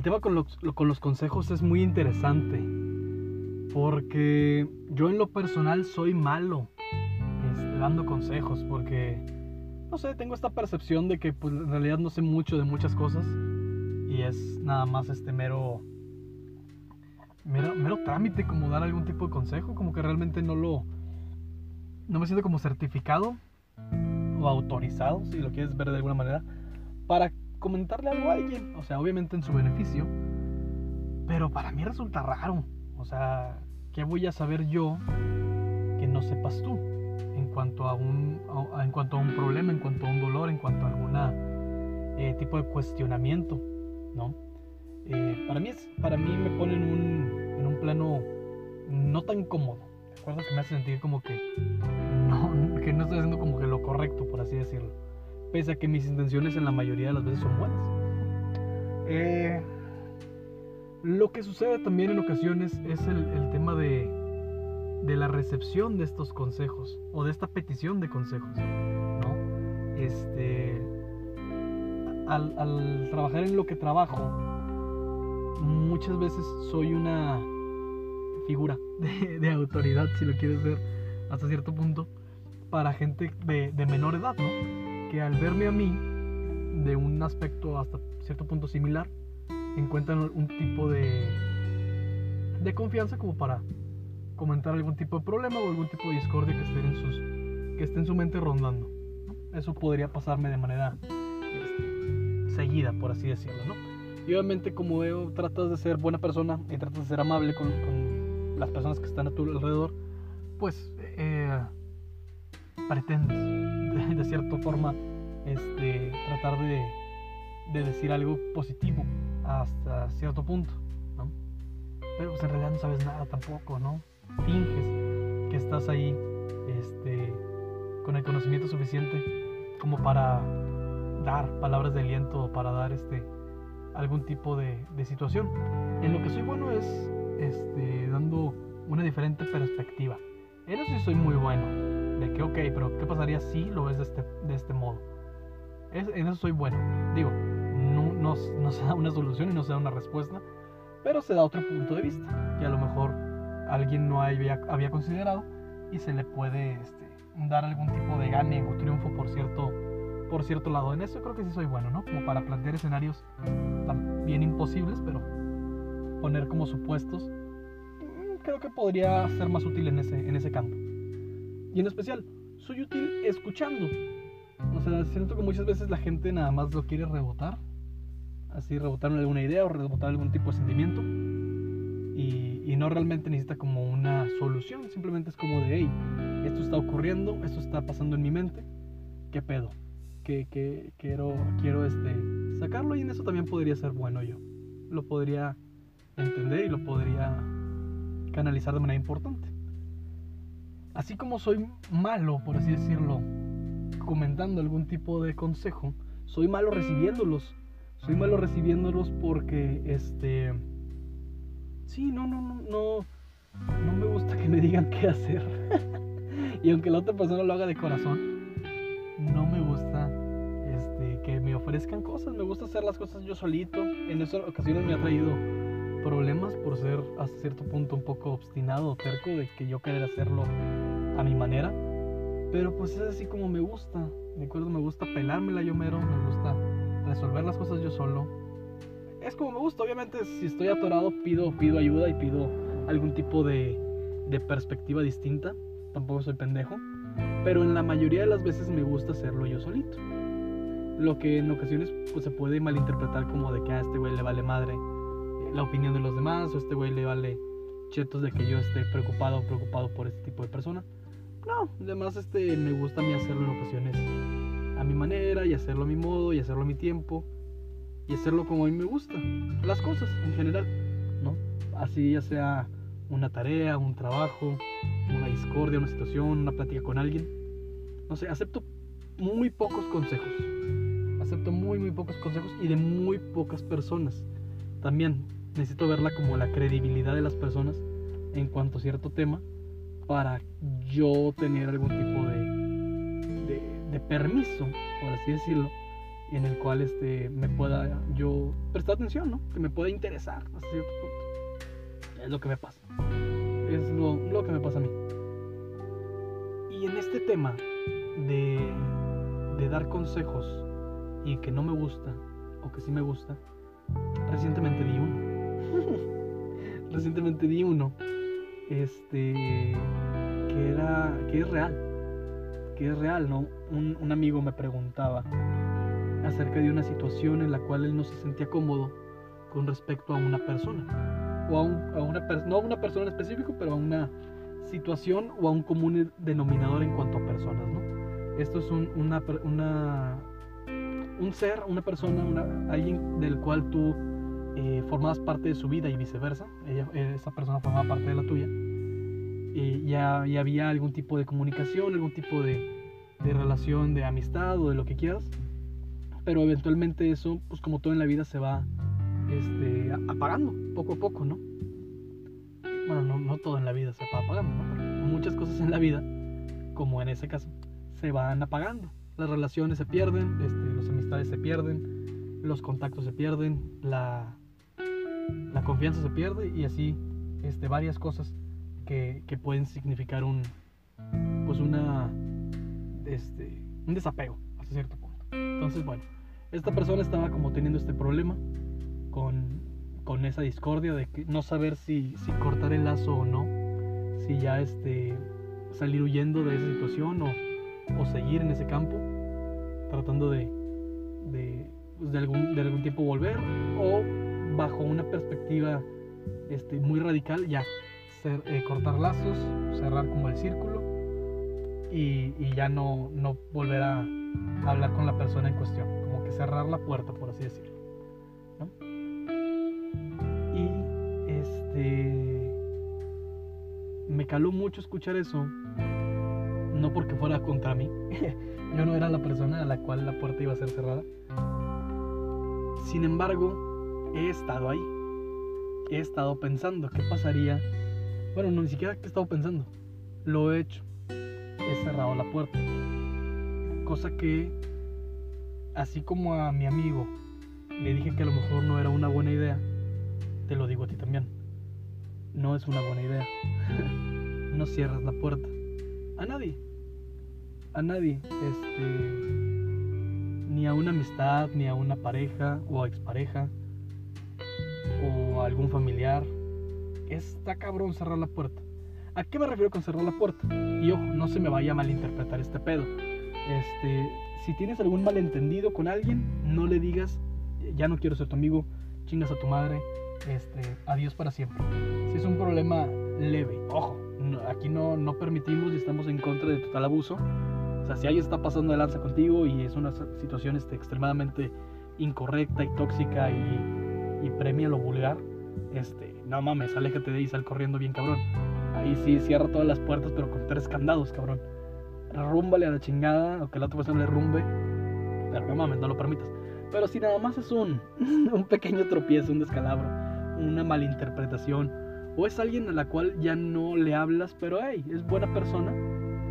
el tema con los, con los consejos es muy interesante. Porque yo en lo personal soy malo este, dando consejos. Porque, no sé, tengo esta percepción de que pues, en realidad no sé mucho de muchas cosas. Y es nada más este mero, mero, mero trámite como dar algún tipo de consejo. Como que realmente no lo... No me siento como certificado o autorizado, si lo quieres ver de alguna manera, para comentarle algo a alguien. O sea, obviamente en su beneficio. Pero para mí resulta raro. O sea, ¿qué voy a saber yo que no sepas tú? En cuanto a un, en cuanto a un problema, en cuanto a un dolor, en cuanto a algún eh, tipo de cuestionamiento, ¿no? Eh, para, mí es, para mí me pone en un, en un plano no tan cómodo. Recuerdo que me hace sentir como que no, que no estoy haciendo como que lo correcto, por así decirlo pese a que mis intenciones en la mayoría de las veces son buenas. Eh, lo que sucede también en ocasiones es el, tema de, de, la recepción de estos consejos o de esta petición de consejos. ¿no? Este, al, trabajar en lo que trabajo, muchas veces soy una figura de, de, autoridad, si lo quieres ver hasta cierto punto, para gente de, de menor edad, ¿no? Que al verme a mí de un aspecto hasta cierto punto similar, encuentran un tipo de, de confianza como para comentar algún tipo de problema o algún tipo de discordia que esté en, sus, que esté en su mente rondando. Eso podría pasarme de manera este, seguida, por así decirlo. ¿no? Y obviamente como veo, tratas de ser buena persona y tratas de ser amable con, con las personas que están a tu alrededor, pues eh, pretendes, de, cierta forma, este, tratar de, de, decir algo positivo hasta cierto punto, ¿no? Pero pues en realidad no sabes nada tampoco, ¿no? Finges que estás ahí este, con el conocimiento suficiente como para dar palabras de aliento o para dar este, algún tipo de, situación. En lo que soy bueno es este, dando una diferente perspectiva. En eso sí soy muy bueno de que, ok, pero ¿qué pasaría si lo ves de este, de este modo? Es, en eso soy bueno. Digo, no, no, no, se da una solución y no se da una respuesta, pero se da otro punto de vista que a lo mejor alguien no había, considerado y se le puede este, dar algún tipo de gane o triunfo por cierto, por cierto lado. En eso creo que sí soy bueno, ¿no? Como para plantear escenarios bien imposibles, pero poner como supuestos, mm, creo que podría ser más útil en ese, en ese campo. Y en especial, soy útil escuchando. O sea, siento que muchas veces la gente nada más lo quiere rebotar. Así, rebotar alguna idea o rebotar algún tipo de sentimiento. Y, y, no realmente necesita como una solución. Simplemente es como de, hey, esto está ocurriendo, esto está pasando en mi mente. ¿Qué pedo? Que, que quiero, quiero este, sacarlo y en eso también podría ser bueno yo. Lo podría entender y lo podría canalizar de manera importante así como soy malo, por así decirlo, comentando algún tipo de consejo, soy malo recibiéndolos. Soy malo recibiéndolos porque, este... Sí, no, no, no, no. No me gusta que me digan qué hacer. y aunque la otra persona lo haga de corazón, no me gusta este, que me ofrezcan cosas. Me gusta hacer las cosas yo solito. En esas ocasiones me ha traído problemas por ser hasta cierto punto un poco obstinado terco de que yo querer hacerlo a mi manera. Pero pues es así como me gusta. De acuerdo, me gusta pelármela yo mero, me gusta resolver las cosas yo solo. Es como me gusta, obviamente si estoy atorado pido, pido ayuda y pido algún tipo de, de perspectiva distinta. Tampoco soy pendejo. Pero en la mayoría de las veces me gusta hacerlo yo solito. Lo que en ocasiones pues, se puede malinterpretar como de que a este güey le vale madre la opinión de los demás o este güey le vale chetos de que yo esté preocupado o preocupado por este tipo de persona. No, además este, me gusta a mí hacerlo en ocasiones a mi manera y hacerlo a mi modo y hacerlo a mi tiempo y hacerlo como a mí me gusta. Las cosas en general, ¿no? Así ya sea una tarea, un trabajo, una discordia, una situación, una plática con alguien. No sé, acepto muy pocos consejos. Acepto muy, muy pocos consejos y de muy pocas personas. También necesito verla como la credibilidad de las personas en cuanto a cierto tema para yo tener algún tipo de, de, permiso, por así decirlo, en el cual este, me pueda yo prestar atención, ¿no? Que me pueda interesar hasta cierto punto. Es lo que me pasa. Es lo, lo que me pasa a mí. Y en este tema de, de dar consejos y que no me gusta o que sí me gusta, recientemente di uno. recientemente di uno. Este. Que era. Que es real. Que es real, ¿no? Un, un amigo me preguntaba acerca de una situación en la cual él no se sentía cómodo con respecto a una persona. O a, un, a una no a una persona en específico, pero a una situación o a un común denominador en cuanto a personas, ¿no? Esto es un, una, una, un ser, una persona, alguien del cual tú eh, formabas parte de su vida y viceversa. Ella, esa persona formaba parte de la tuya. Y ya, ya había algún tipo de comunicación, algún tipo de, relación de amistad o de lo que quieras pero eventualmente eso, pues como todo en la vida, se va este, apagando poco a poco, ¿no? Bueno, no, todo en la vida se va apagando, muchas cosas en la vida, como en ese caso, se van apagando. Las relaciones se pierden, este, las amistades se pierden, los contactos se pierden, la, la confianza se pierde y así este, varias cosas que, que pueden significar un, pues una, este, un desapego hasta cierto punto. Entonces, bueno, esta persona estaba como teniendo este problema con, con esa discordia de no saber si, si cortar el lazo o no, si ya este, salir huyendo de esa situación o, o seguir en ese campo, tratando de, pues, de, algún, de algún tiempo volver o bajo una perspectiva este, muy radical ya ser, eh, cortar lazos, cerrar como el círculo y, y ya no, no volver a hablar con la persona en cuestión, como que cerrar la puerta, por así decirlo. Y este me caló mucho escuchar eso, no porque fuera contra mí, yo no era la persona a la cual la puerta iba a ser cerrada. Sin embargo, he estado ahí, he estado pensando qué pasaría. Bueno, no, ni siquiera he estado pensando, lo he hecho, he cerrado la puerta Cosa que, así como a mi amigo le dije que a lo mejor no era una buena idea, te lo digo a ti también. No es una buena idea. no cierras la puerta. A nadie. A nadie. Este. Ni a una amistad, ni a una pareja o expareja. O a algún familiar. Está cabrón cerrar la puerta. ¿A qué me refiero con cerrar la puerta? Y ojo, no se me vaya a malinterpretar este pedo. Este, si tienes algún malentendido con alguien, no le digas, ya no quiero ser tu amigo, chingas a tu madre, este, adiós para siempre. Si es un problema leve, ojo, aquí no, no permitimos y estamos en contra de total abuso. Sea, si alguien está pasando de lanza contigo y es una situación este, extremadamente incorrecta y tóxica y, y premia lo vulgar, este, no mames, aléjate de ahí, sal corriendo bien cabrón. Ahí sí, cierra todas las puertas, pero con tres candados, cabrón rúmbale a la chingada o que la otra persona le rumbe. Pero no mames, no lo permitas. Pero si nada más es un, un pequeño tropiezo, un descalabro, una malinterpretación, o es alguien a la cual ya no le hablas, pero hey, es buena persona,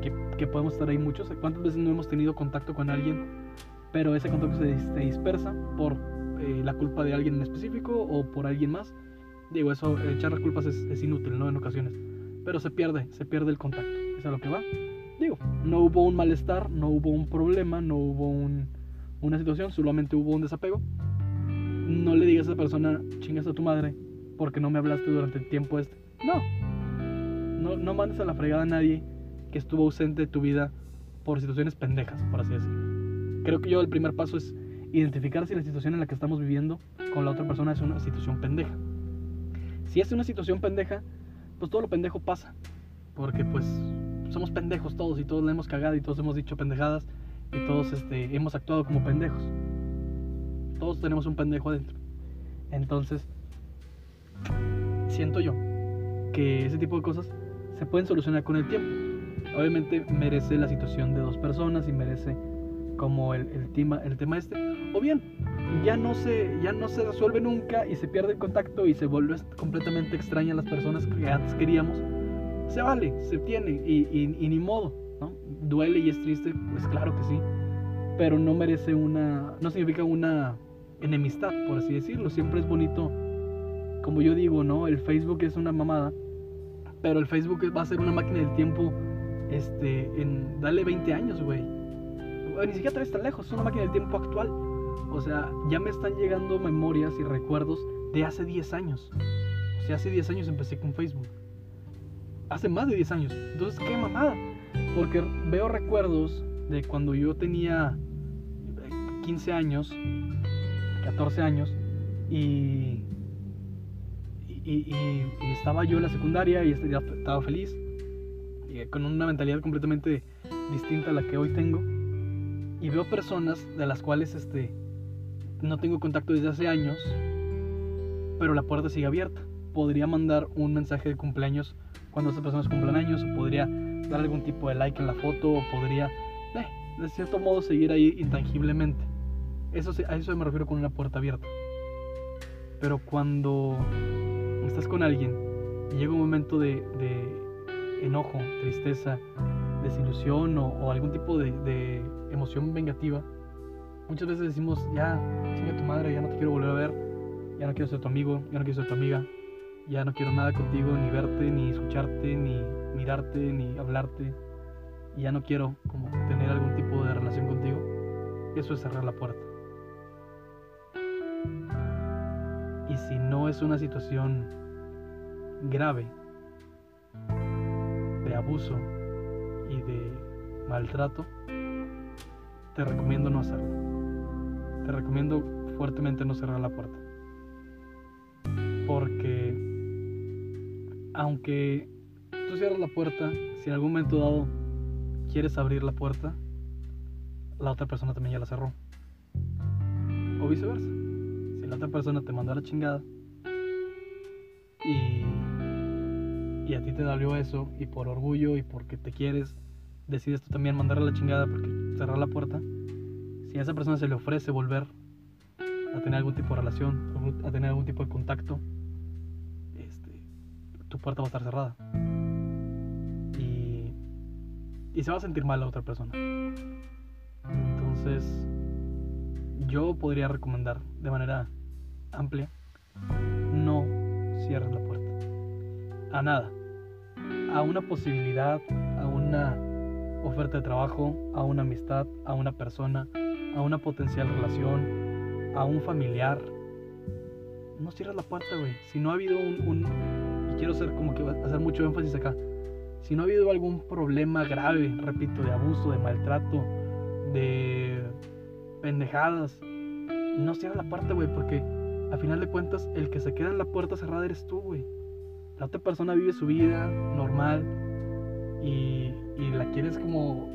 que, que podemos estar ahí muchos. ¿Cuántas veces no hemos tenido contacto con alguien, pero ese contacto se, se dispersa por eh, la culpa de alguien en específico o por alguien más? Digo, eso, echar las culpas es, es inútil, ¿no? En ocasiones. Pero se pierde, se pierde el contacto. Es a lo que va digo, no hubo un malestar, no hubo un problema, no hubo un, una situación, solamente hubo un desapego. No le digas a esa persona, chingas a tu madre, porque no me hablaste durante el tiempo este. No. No, no mandes a la fregada a nadie que estuvo ausente de tu vida por situaciones pendejas, por así decirlo. Creo que yo el primer paso es identificar si la situación en la que estamos viviendo con la otra persona es una situación pendeja. Si es una situación pendeja, pues todo lo pendejo pasa. Porque pues somos pendejos todos y todos le hemos cagado y todos hemos dicho pendejadas y todos este, hemos actuado como pendejos. Todos tenemos un pendejo adentro. Entonces, siento yo que ese tipo de cosas se pueden solucionar con el tiempo. Obviamente merece la situación de dos personas y merece como el, tema, el tema este. O bien, ya no, se, ya no se resuelve nunca y se pierde el contacto y se vuelve completamente extraña a las personas que antes queríamos se vale, se tiene y, y, ni modo, ¿no? Duele y es triste, pues claro que sí, pero no merece una, no significa una enemistad, por así decirlo. Siempre es bonito, como yo digo, ¿no? El Facebook es una mamada, pero el Facebook va a ser una máquina del tiempo, este, en, dale 20 años, güey. Ni siquiera traes tan lejos, es una máquina del tiempo actual. O sea, ya me están llegando memorias y recuerdos de hace 10 años. O sea, hace 10 años empecé con Facebook. Hace más de 10 años. Entonces, qué mamada. Porque veo recuerdos de cuando yo tenía 15 años, 14 años, y, y, estaba yo en la secundaria y estaba feliz, con una mentalidad completamente distinta a la que hoy tengo. Y veo personas de las cuales este, no tengo contacto desde hace años, pero la puerta sigue abierta. Podría mandar un mensaje de cumpleaños cuando esas personas cumplan años, o podría dar algún tipo de like en la foto, o podría, eh, de cierto modo, seguir ahí intangiblemente. Eso, a eso me refiero con una puerta abierta. Pero cuando estás con alguien y llega un momento de, enojo, tristeza, desilusión o, algún tipo de, emoción vengativa, muchas veces decimos, ya, chinga tu madre, ya no te quiero volver a ver, ya no quiero ser tu amigo, ya no quiero ser tu amiga, ya no quiero nada contigo, ni verte, ni escucharte, ni mirarte, ni hablarte, y ya no quiero como tener algún tipo de relación contigo. Eso es cerrar la puerta. Y si no es una situación grave de abuso y de maltrato, te recomiendo no hacerlo. Te recomiendo fuertemente no cerrar la puerta. Porque aunque tú cierras la puerta, si en algún momento dado quieres abrir la puerta, la otra persona también ya la cerró. O viceversa la otra persona te mandó a la chingada y, y a ti te dolió eso y por orgullo y porque te quieres, decides tú también mandarle la chingada porque cerrar la puerta, si a esa persona se le ofrece volver a tener algún tipo de relación, a tener algún tipo de contacto, este, tu puerta va a estar cerrada. Y se va a sentir mal la otra persona. Entonces, yo podría recomendar de manera amplia, no cierres la puerta. A nada. A una posibilidad, a una oferta de trabajo, a una amistad, a una persona, a una potencial relación, a un familiar. No cierres la puerta, güey. Si no ha habido un, Y quiero hacer como que hacer mucho énfasis acá. Si no ha habido algún problema grave, repito, de abuso, de maltrato, de pendejadas, no cierres la puerta, güey, porque a final de cuentas, el que se queda en la puerta cerrada eres tú, güey. La otra persona vive su vida normal y, y la quieres como...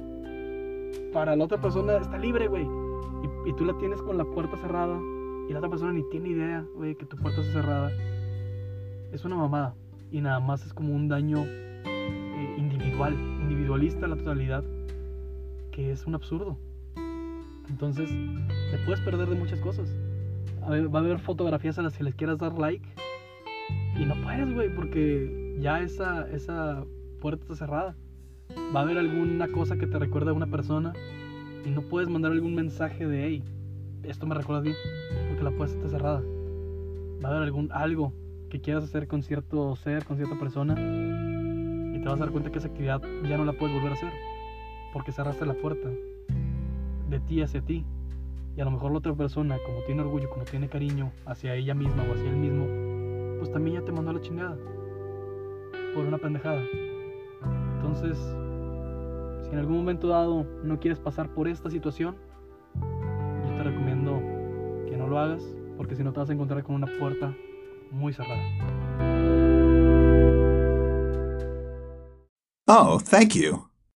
Para la otra persona está libre, güey. Y, y, tú la tienes con la puerta cerrada y la otra persona ni tiene idea, güey, que tu puerta está cerrada. Es una mamada. Y nada más es como un daño eh, individual, individualista en la totalidad, que es un absurdo. Entonces, te puedes perder de muchas cosas va a haber fotografías a las que les quieras dar like y no puedes, güey, porque ya esa, esa puerta está cerrada. Va a haber alguna cosa que te recuerde a una persona y no puedes mandar algún mensaje de, hey, esto me recuerda a ti, porque la puerta está cerrada. Va a haber algún algo que quieras hacer con cierto ser, con cierta persona y te vas a dar cuenta que esa actividad ya no la puedes volver a hacer porque cerraste la puerta de ti hacia ti. Y a lo mejor la otra persona, como tiene orgullo, como tiene cariño hacia ella misma o hacia él mismo, pues también ya te mandó la chingada. Por una pendejada. Entonces, si en algún momento dado no quieres pasar por esta situación, yo te recomiendo que no lo hagas, porque si no te vas a encontrar con una puerta muy cerrada. Oh, thank you.